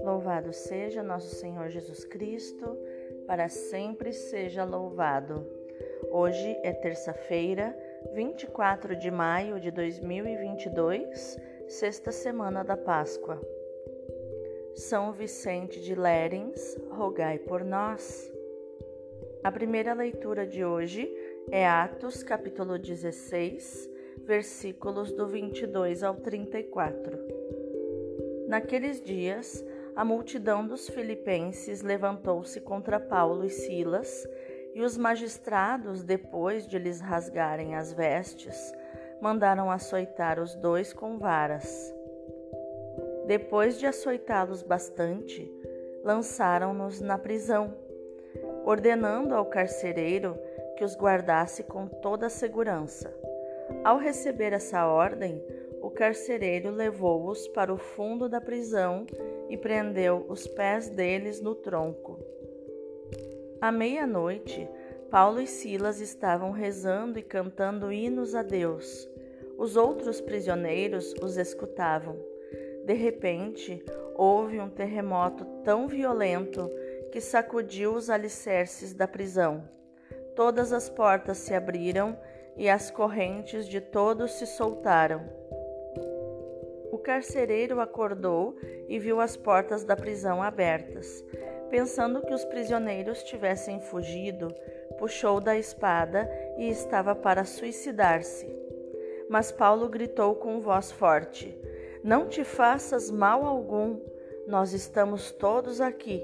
Louvado seja nosso Senhor Jesus Cristo, para sempre seja louvado. Hoje é terça-feira, 24 de maio de 2022, sexta semana da Páscoa. São Vicente de Lérins, rogai por nós. A primeira leitura de hoje é Atos, capítulo 16, versículos do 22 ao 34. Naqueles dias, a multidão dos filipenses levantou-se contra Paulo e Silas, e os magistrados, depois de lhes rasgarem as vestes, mandaram açoitar os dois com varas. Depois de açoitá-los bastante, lançaram-nos na prisão, ordenando ao carcereiro que os guardasse com toda a segurança. Ao receber essa ordem, o carcereiro levou-os para o fundo da prisão e prendeu os pés deles no tronco. À meia-noite, Paulo e Silas estavam rezando e cantando hinos a Deus. Os outros prisioneiros os escutavam. De repente, houve um terremoto tão violento que sacudiu os alicerces da prisão. Todas as portas se abriram e as correntes de todos se soltaram. O carcereiro acordou e viu as portas da prisão abertas. Pensando que os prisioneiros tivessem fugido, puxou da espada e estava para suicidar-se. Mas Paulo gritou com voz forte: Não te faças mal algum, nós estamos todos aqui.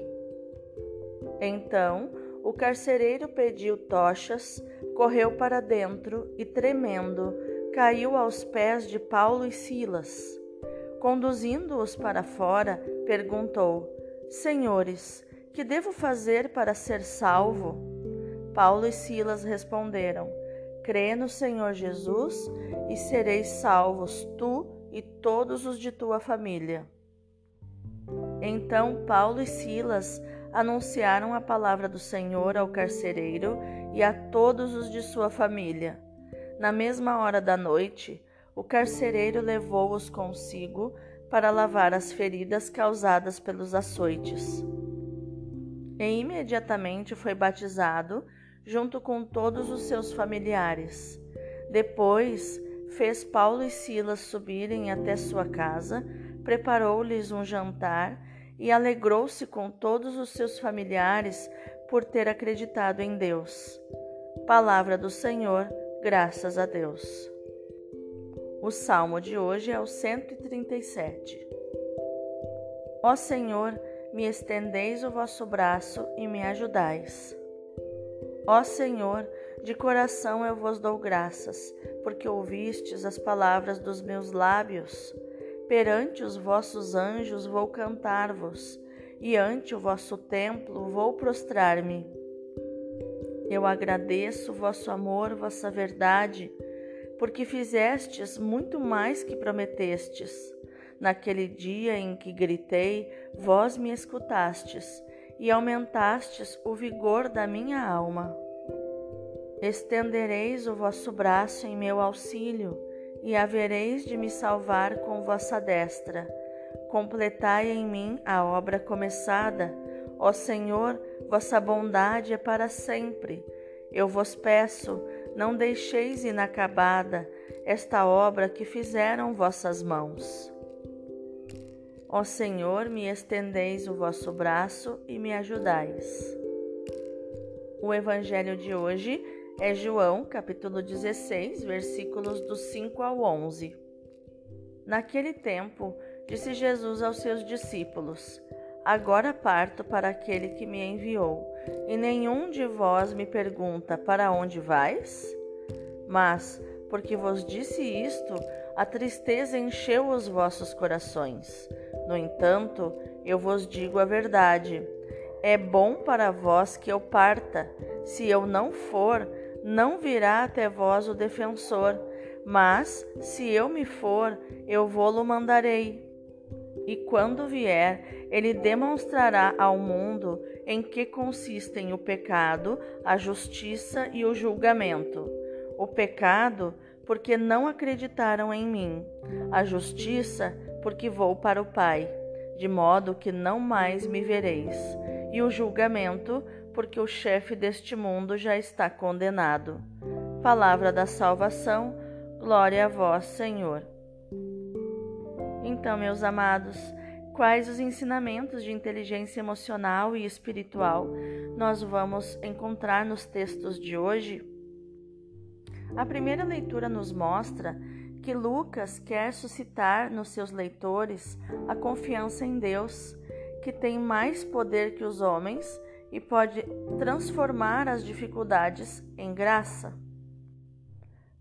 Então o carcereiro pediu tochas, correu para dentro e, tremendo, caiu aos pés de Paulo e Silas. Conduzindo-os para fora, perguntou: Senhores, que devo fazer para ser salvo? Paulo e Silas responderam: Crê no Senhor Jesus e sereis salvos, tu e todos os de tua família. Então Paulo e Silas anunciaram a palavra do Senhor ao carcereiro e a todos os de sua família. Na mesma hora da noite, o carcereiro levou-os consigo para lavar as feridas causadas pelos açoites. E imediatamente foi batizado, junto com todos os seus familiares. Depois, fez Paulo e Silas subirem até sua casa, preparou-lhes um jantar e alegrou-se com todos os seus familiares por ter acreditado em Deus. Palavra do Senhor, graças a Deus. O salmo de hoje é o 137. Ó Senhor, me estendeis o vosso braço e me ajudais. Ó Senhor, de coração eu vos dou graças, porque ouvistes as palavras dos meus lábios. Perante os vossos anjos vou cantar-vos, e ante o vosso templo vou prostrar-me. Eu agradeço vosso amor, vossa verdade, porque fizestes muito mais que prometestes. Naquele dia em que gritei, vós me escutastes e aumentastes o vigor da minha alma. Estendereis o vosso braço em meu auxílio e havereis de me salvar com vossa destra. Completai em mim a obra começada. Ó Senhor, vossa bondade é para sempre. Eu vos peço, não deixeis inacabada esta obra que fizeram vossas mãos. Ó Senhor, me estendeis o vosso braço e me ajudais. O evangelho de hoje é João, capítulo 16, versículos do 5 ao 11. Naquele tempo, disse Jesus aos seus discípulos: Agora parto para aquele que me enviou, e nenhum de vós me pergunta: Para onde vais? Mas, porque vos disse isto, a tristeza encheu os vossos corações. No entanto, eu vos digo a verdade. É bom para vós que eu parta. Se eu não for, não virá até vós o defensor, mas se eu me for, eu vou-lo mandarei. E quando vier, ele demonstrará ao mundo em que consistem o pecado, a justiça e o julgamento. O pecado, porque não acreditaram em mim. A justiça, porque vou para o Pai, de modo que não mais me vereis. E o julgamento, porque o chefe deste mundo já está condenado. Palavra da salvação, glória a vós, Senhor. Então, meus amados, quais os ensinamentos de inteligência emocional e espiritual nós vamos encontrar nos textos de hoje? A primeira leitura nos mostra que Lucas quer suscitar nos seus leitores a confiança em Deus, que tem mais poder que os homens e pode transformar as dificuldades em graça.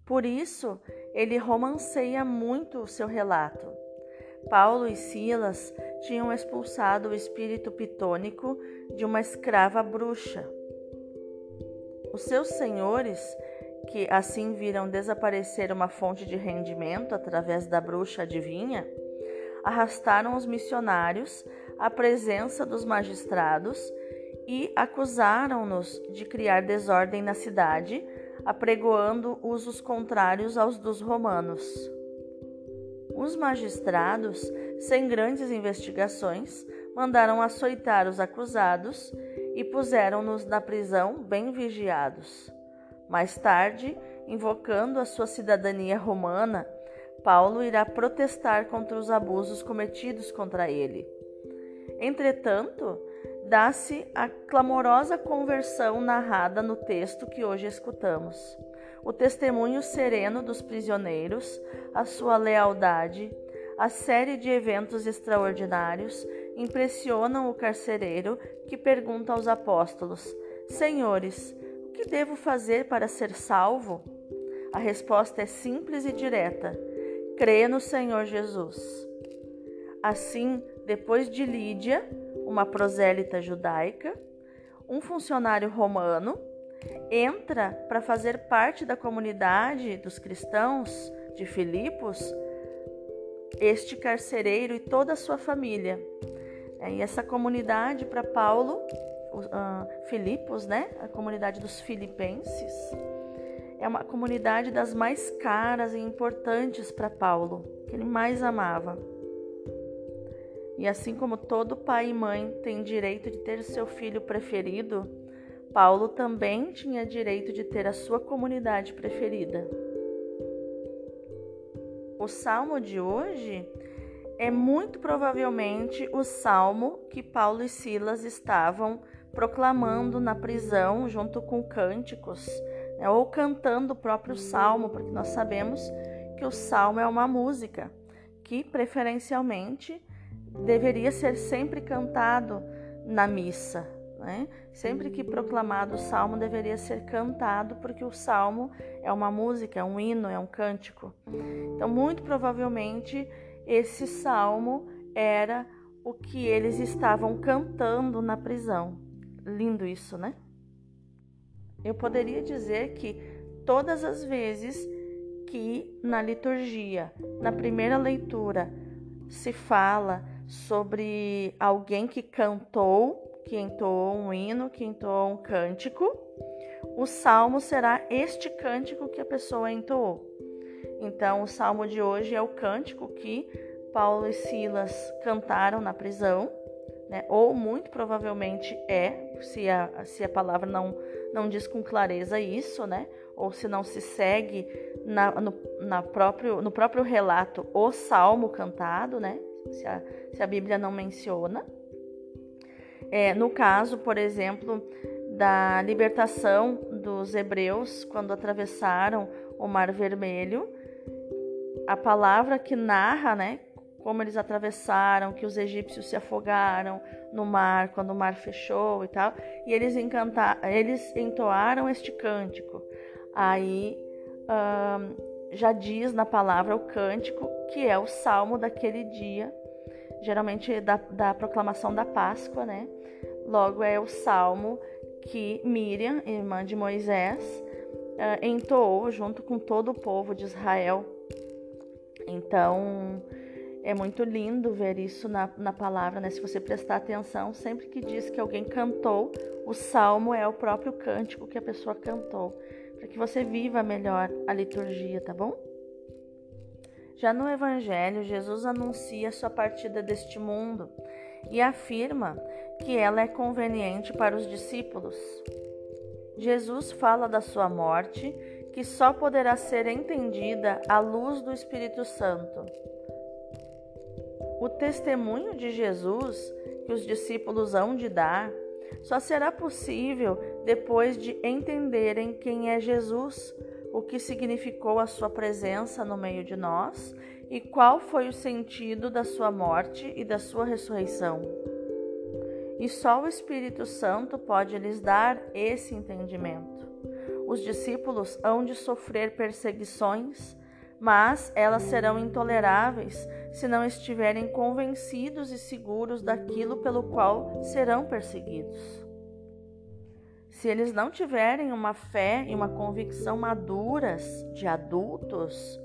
Por isso, ele romanceia muito o seu relato. Paulo e Silas tinham expulsado o espírito pitônico de uma escrava bruxa. Os seus senhores que assim viram desaparecer uma fonte de rendimento através da bruxa adivinha, arrastaram os missionários à presença dos magistrados e acusaram-nos de criar desordem na cidade, apregoando usos contrários aos dos romanos. Os magistrados, sem grandes investigações, mandaram açoitar os acusados e puseram-nos na prisão bem vigiados. Mais tarde, invocando a sua cidadania romana, Paulo irá protestar contra os abusos cometidos contra ele. Entretanto, dá-se a clamorosa conversão narrada no texto que hoje escutamos. O testemunho sereno dos prisioneiros, a sua lealdade, a série de eventos extraordinários impressionam o carcereiro que pergunta aos apóstolos: Senhores, que devo fazer para ser salvo? A resposta é simples e direta: crê no Senhor Jesus. Assim, depois de Lídia, uma prosélita judaica, um funcionário romano entra para fazer parte da comunidade dos cristãos de Filipos, este carcereiro e toda a sua família. É, e essa comunidade para Paulo uh, Filipos, né? A comunidade dos filipenses. É uma comunidade das mais caras e importantes para Paulo, que ele mais amava. E assim como todo pai e mãe tem direito de ter seu filho preferido, Paulo também tinha direito de ter a sua comunidade preferida. O salmo de hoje é muito provavelmente o salmo que Paulo e Silas estavam proclamando na prisão junto com cânticos, né, ou cantando o próprio salmo, porque nós sabemos que o salmo é uma música que preferencialmente deveria ser sempre cantado na missa. Né? Sempre que proclamado o salmo deveria ser cantado, porque o salmo é uma música, é um hino, é um cântico. Então, muito provavelmente, esse salmo era o que eles estavam cantando na prisão. Lindo isso, né? Eu poderia dizer que todas as vezes que na liturgia, na primeira leitura, se fala sobre alguém que cantou, que entoou um hino, que entoou um cântico, o salmo será este cântico que a pessoa entoou. Então, o salmo de hoje é o cântico que Paulo e Silas cantaram na prisão né? ou muito provavelmente é, se a, se a palavra não, não diz com clareza isso, né? ou se não se segue na, no, na próprio, no próprio relato o salmo cantado, né? Se, a, se a Bíblia não menciona. É, no caso, por exemplo, da libertação dos hebreus quando atravessaram o Mar Vermelho, a palavra que narra, né, como eles atravessaram, que os egípcios se afogaram no mar quando o mar fechou e tal, e eles encantaram, eles entoaram este cântico. Aí já diz na palavra o cântico que é o salmo daquele dia, geralmente da, da proclamação da Páscoa, né? Logo é o salmo que Miriam, irmã de Moisés, uh, entoou junto com todo o povo de Israel. Então, é muito lindo ver isso na, na palavra, né? Se você prestar atenção, sempre que diz que alguém cantou, o salmo é o próprio cântico que a pessoa cantou. para que você viva melhor a liturgia, tá bom? Já no Evangelho, Jesus anuncia sua partida deste mundo e afirma que ela é conveniente para os discípulos. Jesus fala da sua morte, que só poderá ser entendida à luz do Espírito Santo. O testemunho de Jesus que os discípulos hão de dar só será possível depois de entenderem quem é Jesus, o que significou a sua presença no meio de nós e qual foi o sentido da sua morte e da sua ressurreição. E só o Espírito Santo pode lhes dar esse entendimento. Os discípulos hão de sofrer perseguições, mas elas serão intoleráveis se não estiverem convencidos e seguros daquilo pelo qual serão perseguidos. Se eles não tiverem uma fé e uma convicção maduras de adultos,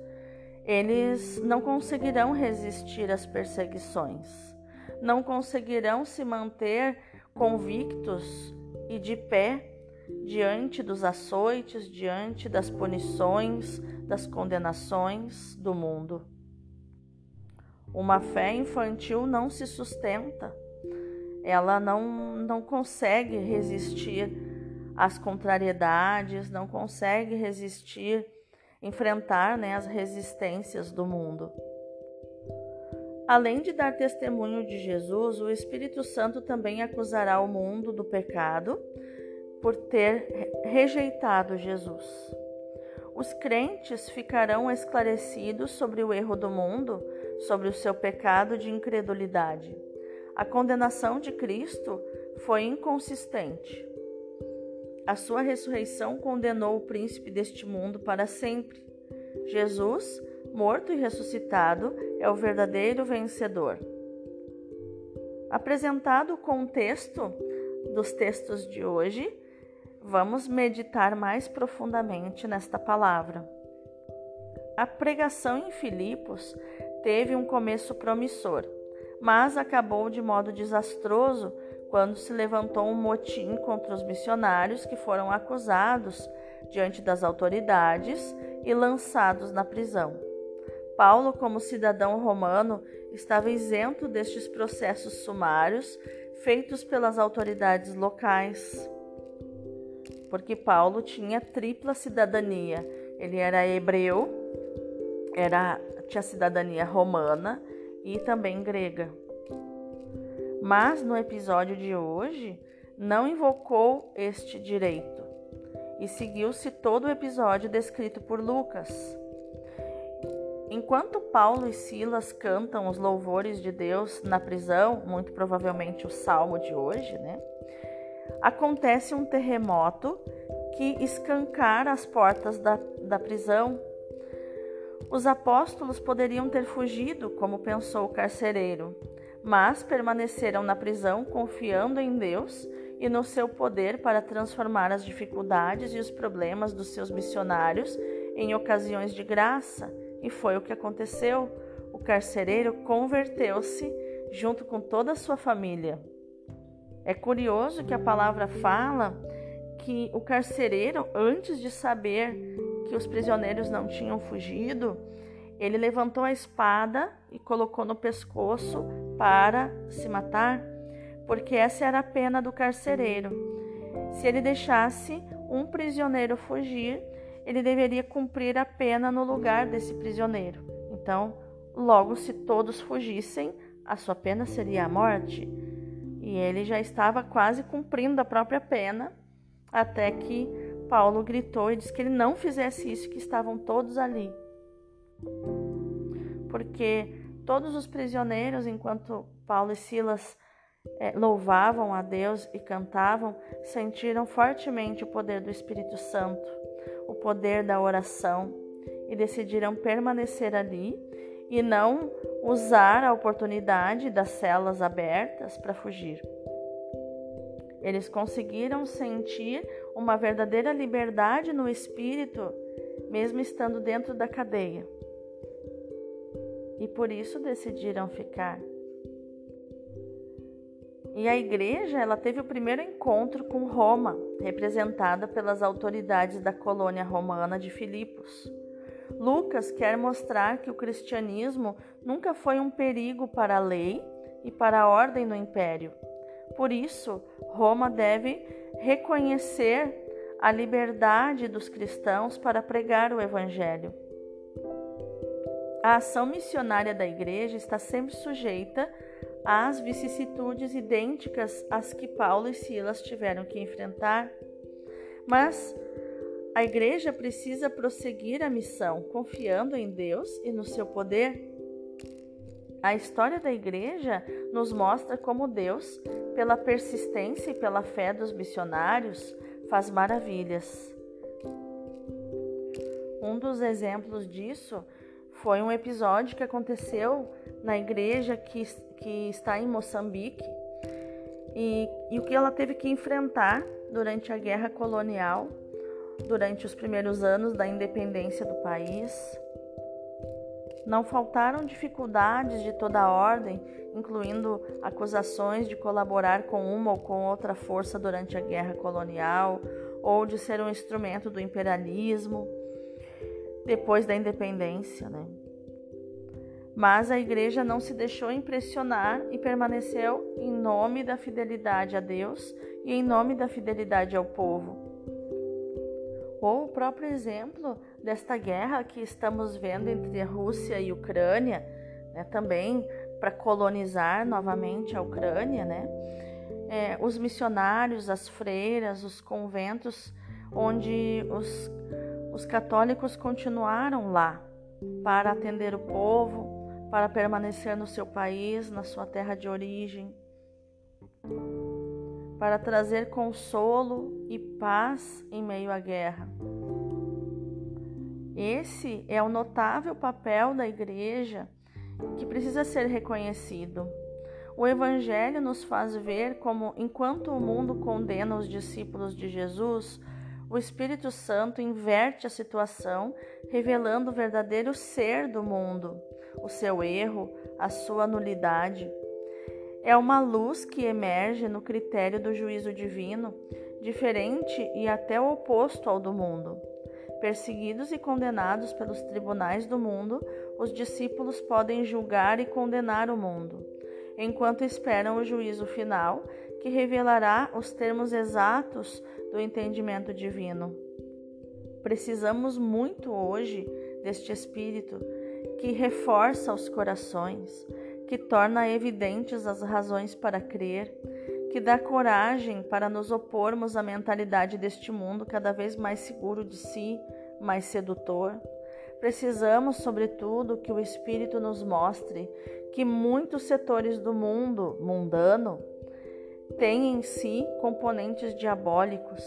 eles não conseguirão resistir às perseguições, não conseguirão se manter convictos e de pé diante dos açoites, diante das punições, das condenações do mundo. Uma fé infantil não se sustenta, ela não, não consegue resistir às contrariedades, não consegue resistir enfrentar né, as resistências do mundo. Além de dar testemunho de Jesus, o Espírito Santo também acusará o mundo do pecado por ter rejeitado Jesus. Os crentes ficarão esclarecidos sobre o erro do mundo, sobre o seu pecado de incredulidade. A condenação de Cristo foi inconsistente. A sua ressurreição condenou o príncipe deste mundo para sempre. Jesus, morto e ressuscitado, é o verdadeiro vencedor. Apresentado o contexto dos textos de hoje, vamos meditar mais profundamente nesta palavra. A pregação em Filipos teve um começo promissor, mas acabou de modo desastroso quando se levantou um motim contra os missionários que foram acusados diante das autoridades e lançados na prisão. Paulo, como cidadão romano, estava isento destes processos sumários feitos pelas autoridades locais. Porque Paulo tinha tripla cidadania. Ele era hebreu, era tinha cidadania romana e também grega mas no episódio de hoje não invocou este direito e seguiu-se todo o episódio descrito por Lucas. Enquanto Paulo e Silas cantam os louvores de Deus na prisão, muito provavelmente o salmo de hoje, né? Acontece um terremoto que escancara as portas da, da prisão. Os apóstolos poderiam ter fugido, como pensou o carcereiro, mas permaneceram na prisão confiando em Deus e no seu poder para transformar as dificuldades e os problemas dos seus missionários em ocasiões de graça, e foi o que aconteceu. O carcereiro converteu-se junto com toda a sua família. É curioso que a palavra fala que o carcereiro, antes de saber que os prisioneiros não tinham fugido, ele levantou a espada e colocou no pescoço para se matar, porque essa era a pena do carcereiro. Se ele deixasse um prisioneiro fugir, ele deveria cumprir a pena no lugar desse prisioneiro. Então, logo, se todos fugissem, a sua pena seria a morte. E ele já estava quase cumprindo a própria pena, até que Paulo gritou e disse que ele não fizesse isso, que estavam todos ali. Porque todos os prisioneiros, enquanto Paulo e Silas é, louvavam a Deus e cantavam, sentiram fortemente o poder do Espírito Santo, o poder da oração e decidiram permanecer ali e não usar a oportunidade das celas abertas para fugir. Eles conseguiram sentir uma verdadeira liberdade no espírito, mesmo estando dentro da cadeia e por isso decidiram ficar. E a igreja, ela teve o primeiro encontro com Roma, representada pelas autoridades da colônia romana de Filipos. Lucas quer mostrar que o cristianismo nunca foi um perigo para a lei e para a ordem no império. Por isso, Roma deve reconhecer a liberdade dos cristãos para pregar o evangelho. A ação missionária da igreja está sempre sujeita às vicissitudes idênticas às que Paulo e Silas tiveram que enfrentar. Mas a igreja precisa prosseguir a missão, confiando em Deus e no seu poder. A história da igreja nos mostra como Deus, pela persistência e pela fé dos missionários, faz maravilhas. Um dos exemplos disso foi um episódio que aconteceu na igreja que, que está em Moçambique e, e o que ela teve que enfrentar durante a guerra colonial durante os primeiros anos da independência do país. Não faltaram dificuldades de toda ordem, incluindo acusações de colaborar com uma ou com outra força durante a guerra colonial, ou de ser um instrumento do imperialismo depois da independência. Né? Mas a igreja não se deixou impressionar e permaneceu em nome da fidelidade a Deus e em nome da fidelidade ao povo ou o próprio exemplo desta guerra que estamos vendo entre a Rússia e a Ucrânia, né, também para colonizar novamente a Ucrânia, né? É, os missionários, as freiras, os conventos, onde os, os católicos continuaram lá para atender o povo, para permanecer no seu país, na sua terra de origem para trazer consolo e paz em meio à guerra. Esse é o notável papel da igreja que precisa ser reconhecido. O Evangelho nos faz ver como, enquanto o mundo condena os discípulos de Jesus, o Espírito Santo inverte a situação, revelando o verdadeiro ser do mundo, o seu erro, a sua nulidade. É uma luz que emerge no critério do juízo divino, diferente e até oposto ao do mundo. Perseguidos e condenados pelos tribunais do mundo, os discípulos podem julgar e condenar o mundo, enquanto esperam o juízo final, que revelará os termos exatos do entendimento divino. Precisamos muito hoje deste Espírito que reforça os corações, que torna evidentes as razões para crer, que dá coragem para nos opormos à mentalidade deste mundo cada vez mais seguro de si, mais sedutor. Precisamos, sobretudo, que o Espírito nos mostre que muitos setores do mundo mundano têm em si componentes diabólicos,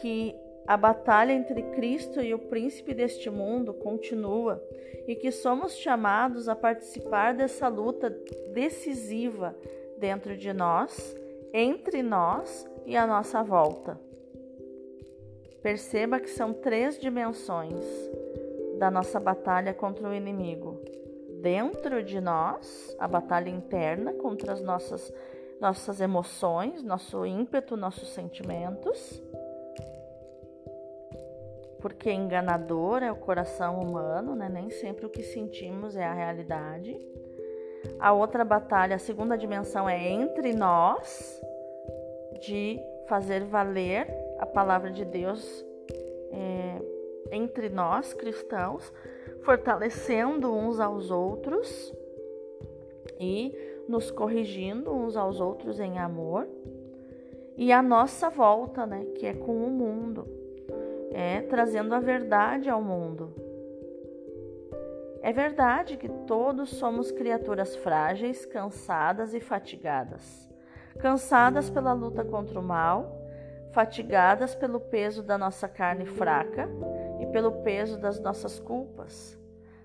que a batalha entre Cristo e o príncipe deste mundo continua e que somos chamados a participar dessa luta decisiva dentro de nós, entre nós e à nossa volta. Perceba que são três dimensões da nossa batalha contra o inimigo. Dentro de nós, a batalha interna contra as nossas, nossas emoções, nosso ímpeto, nossos sentimentos porque enganador é o coração humano, né? nem sempre o que sentimos é a realidade. A outra batalha, a segunda dimensão, é entre nós, de fazer valer a palavra de Deus é, entre nós cristãos, fortalecendo uns aos outros e nos corrigindo uns aos outros em amor. E a nossa volta, né, que é com o mundo é trazendo a verdade ao mundo. É verdade que todos somos criaturas frágeis, cansadas e fatigadas. Cansadas pela luta contra o mal, fatigadas pelo peso da nossa carne fraca e pelo peso das nossas culpas.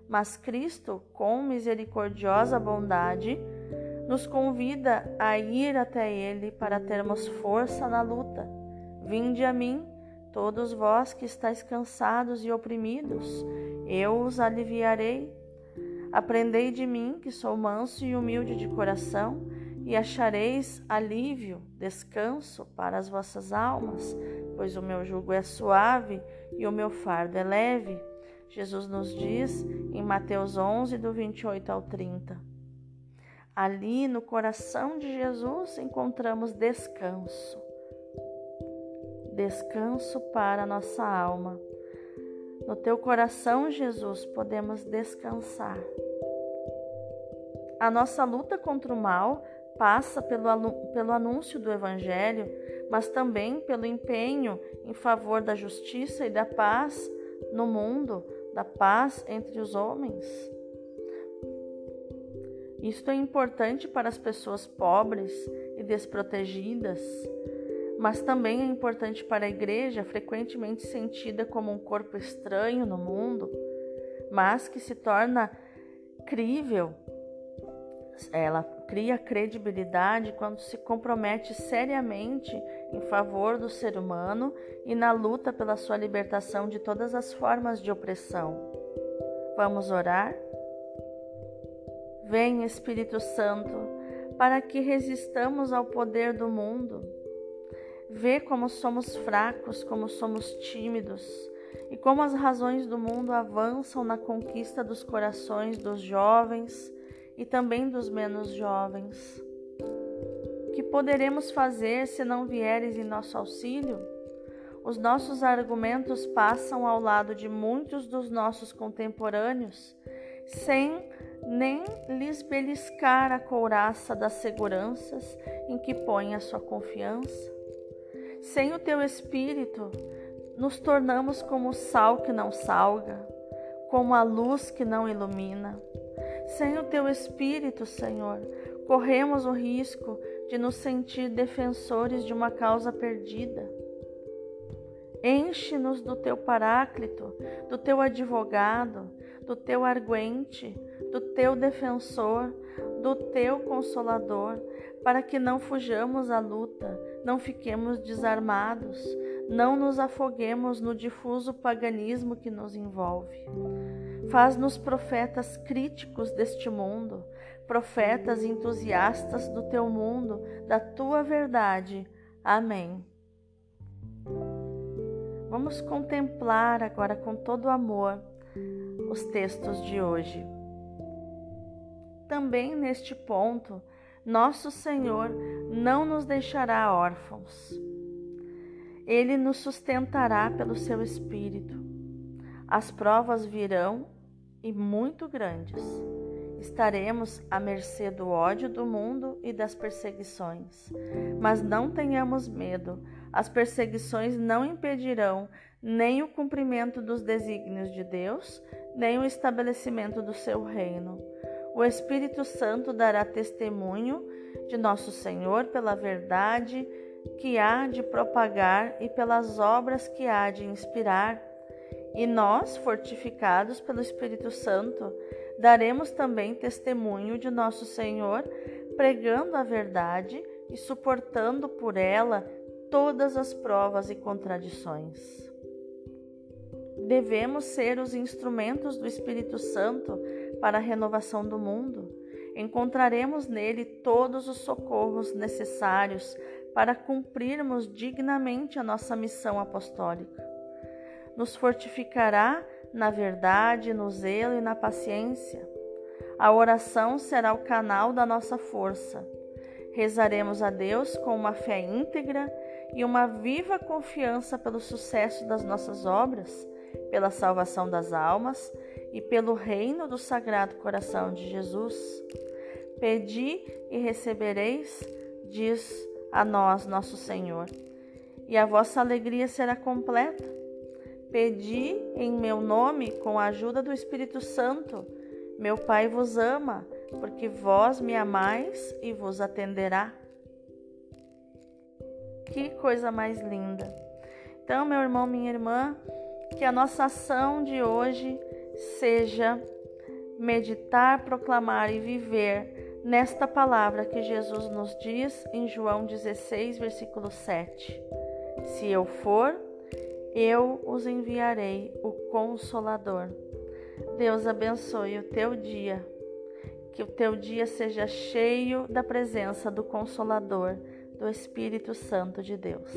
Mas Cristo, com misericordiosa bondade, nos convida a ir até Ele para termos força na luta. Vinde a mim Todos vós que estáis cansados e oprimidos, eu os aliviarei. Aprendei de mim, que sou manso e humilde de coração, e achareis alívio, descanso para as vossas almas, pois o meu jugo é suave e o meu fardo é leve. Jesus nos diz em Mateus 11, do 28 ao 30. Ali no coração de Jesus encontramos descanso. Descanso para a nossa alma. No teu coração, Jesus, podemos descansar. A nossa luta contra o mal passa pelo, pelo anúncio do Evangelho, mas também pelo empenho em favor da justiça e da paz no mundo, da paz entre os homens. Isto é importante para as pessoas pobres e desprotegidas, mas também é importante para a igreja, frequentemente sentida como um corpo estranho no mundo, mas que se torna crível ela cria credibilidade quando se compromete seriamente em favor do ser humano e na luta pela sua libertação de todas as formas de opressão. Vamos orar? Vem, Espírito Santo, para que resistamos ao poder do mundo. Vê como somos fracos, como somos tímidos e como as razões do mundo avançam na conquista dos corações dos jovens e também dos menos jovens. Que poderemos fazer se não vieres em nosso auxílio? Os nossos argumentos passam ao lado de muitos dos nossos contemporâneos, sem nem lhes beliscar a couraça das seguranças em que põe a sua confiança. Sem o teu espírito, nos tornamos como o sal que não salga, como a luz que não ilumina. Sem o teu espírito, Senhor, corremos o risco de nos sentir defensores de uma causa perdida. Enche-nos do teu paráclito, do teu advogado, do teu arguente, do teu defensor, do teu consolador, para que não fujamos à luta, não fiquemos desarmados, não nos afoguemos no difuso paganismo que nos envolve. Faz-nos profetas críticos deste mundo, profetas entusiastas do teu mundo, da tua verdade. Amém. Vamos contemplar agora com todo amor os textos de hoje. Também neste ponto, nosso Senhor não nos deixará órfãos. Ele nos sustentará pelo seu Espírito. As provas virão e muito grandes. Estaremos à mercê do ódio do mundo e das perseguições. Mas não tenhamos medo, as perseguições não impedirão nem o cumprimento dos desígnios de Deus, nem o estabelecimento do seu reino. O Espírito Santo dará testemunho de nosso Senhor pela verdade que há de propagar e pelas obras que há de inspirar e nós, fortificados pelo Espírito Santo, daremos também testemunho de nosso Senhor, pregando a verdade e suportando por ela todas as provas e contradições. Devemos ser os instrumentos do Espírito Santo para a renovação do mundo. Encontraremos nele todos os socorros necessários para cumprirmos dignamente a nossa missão apostólica nos fortificará na verdade, no zelo e na paciência. A oração será o canal da nossa força. Rezaremos a Deus com uma fé íntegra e uma viva confiança pelo sucesso das nossas obras, pela salvação das almas e pelo reino do Sagrado Coração de Jesus. Pedi e recebereis, diz a nós nosso Senhor, e a vossa alegria será completa Pedi em meu nome com a ajuda do Espírito Santo. Meu Pai vos ama, porque vós me amais e vos atenderá. Que coisa mais linda! Então, meu irmão, minha irmã, que a nossa ação de hoje seja meditar, proclamar e viver nesta palavra que Jesus nos diz em João 16, versículo 7. Se eu for, eu os enviarei o Consolador. Deus abençoe o teu dia. Que o teu dia seja cheio da presença do Consolador, do Espírito Santo de Deus.